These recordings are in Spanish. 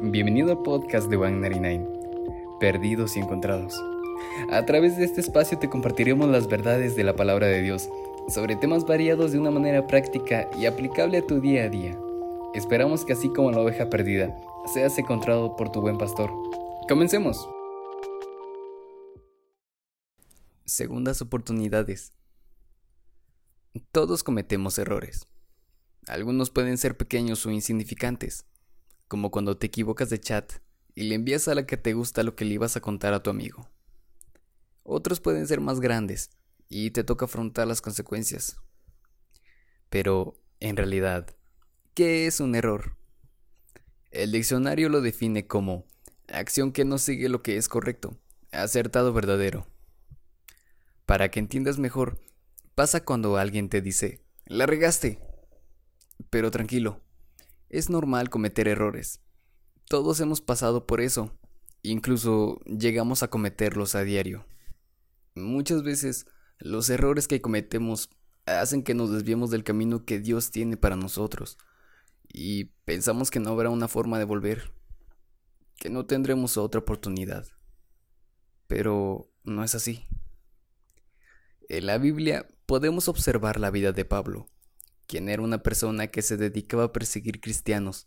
Bienvenido al podcast de 199, Perdidos y Encontrados. A través de este espacio te compartiremos las verdades de la palabra de Dios sobre temas variados de una manera práctica y aplicable a tu día a día. Esperamos que así como la oveja perdida, seas encontrado por tu buen pastor. Comencemos. Segundas oportunidades. Todos cometemos errores. Algunos pueden ser pequeños o insignificantes, como cuando te equivocas de chat y le envías a la que te gusta lo que le ibas a contar a tu amigo. Otros pueden ser más grandes y te toca afrontar las consecuencias. Pero, en realidad, ¿qué es un error? El diccionario lo define como acción que no sigue lo que es correcto, acertado verdadero. Para que entiendas mejor, pasa cuando alguien te dice, la regaste, pero tranquilo, es normal cometer errores. Todos hemos pasado por eso, incluso llegamos a cometerlos a diario. Muchas veces los errores que cometemos hacen que nos desviemos del camino que Dios tiene para nosotros y pensamos que no habrá una forma de volver, que no tendremos otra oportunidad. Pero no es así. En la Biblia podemos observar la vida de Pablo quien era una persona que se dedicaba a perseguir cristianos.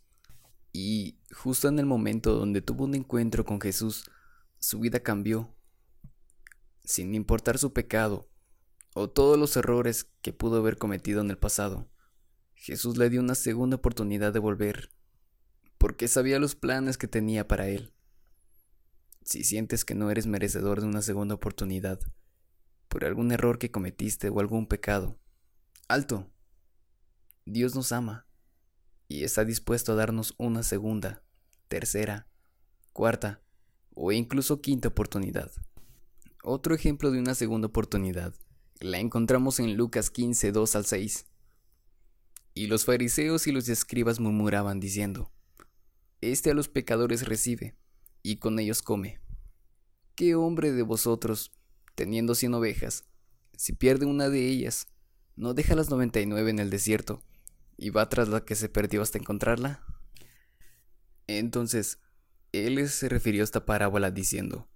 Y justo en el momento donde tuvo un encuentro con Jesús, su vida cambió. Sin importar su pecado o todos los errores que pudo haber cometido en el pasado, Jesús le dio una segunda oportunidad de volver, porque sabía los planes que tenía para él. Si sientes que no eres merecedor de una segunda oportunidad, por algún error que cometiste o algún pecado, alto, Dios nos ama y está dispuesto a darnos una segunda, tercera, cuarta o incluso quinta oportunidad. Otro ejemplo de una segunda oportunidad la encontramos en Lucas 15, 2 al 6. Y los fariseos y los escribas murmuraban diciendo, Este a los pecadores recibe, y con ellos come. ¿Qué hombre de vosotros, teniendo cien ovejas, si pierde una de ellas, no deja las noventa y nueve en el desierto y va tras la que se perdió hasta encontrarla. Entonces, él se refirió a esta parábola diciendo,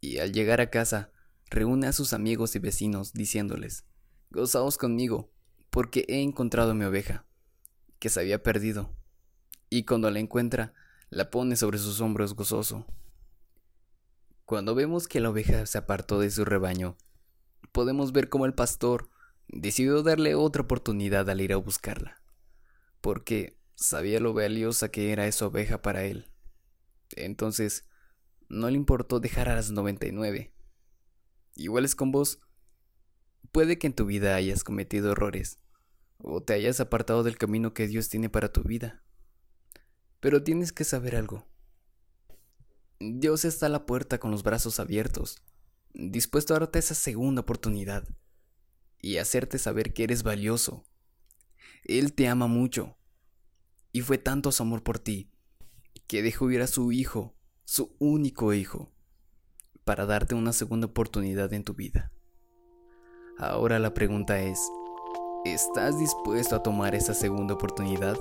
y al llegar a casa, reúne a sus amigos y vecinos diciéndoles, Gozaos conmigo, porque he encontrado mi oveja, que se había perdido. Y cuando la encuentra, la pone sobre sus hombros gozoso. Cuando vemos que la oveja se apartó de su rebaño, podemos ver cómo el pastor decidió darle otra oportunidad al ir a buscarla, porque sabía lo valiosa que era esa oveja para él. Entonces, no le importó dejar a las 99. Igual es con vos. Puede que en tu vida hayas cometido errores, o te hayas apartado del camino que Dios tiene para tu vida. Pero tienes que saber algo. Dios está a la puerta con los brazos abiertos, dispuesto a darte esa segunda oportunidad y hacerte saber que eres valioso. Él te ama mucho. Y fue tanto su amor por ti que dejó ir a su hijo, su único hijo, para darte una segunda oportunidad en tu vida. Ahora la pregunta es, ¿estás dispuesto a tomar esa segunda oportunidad?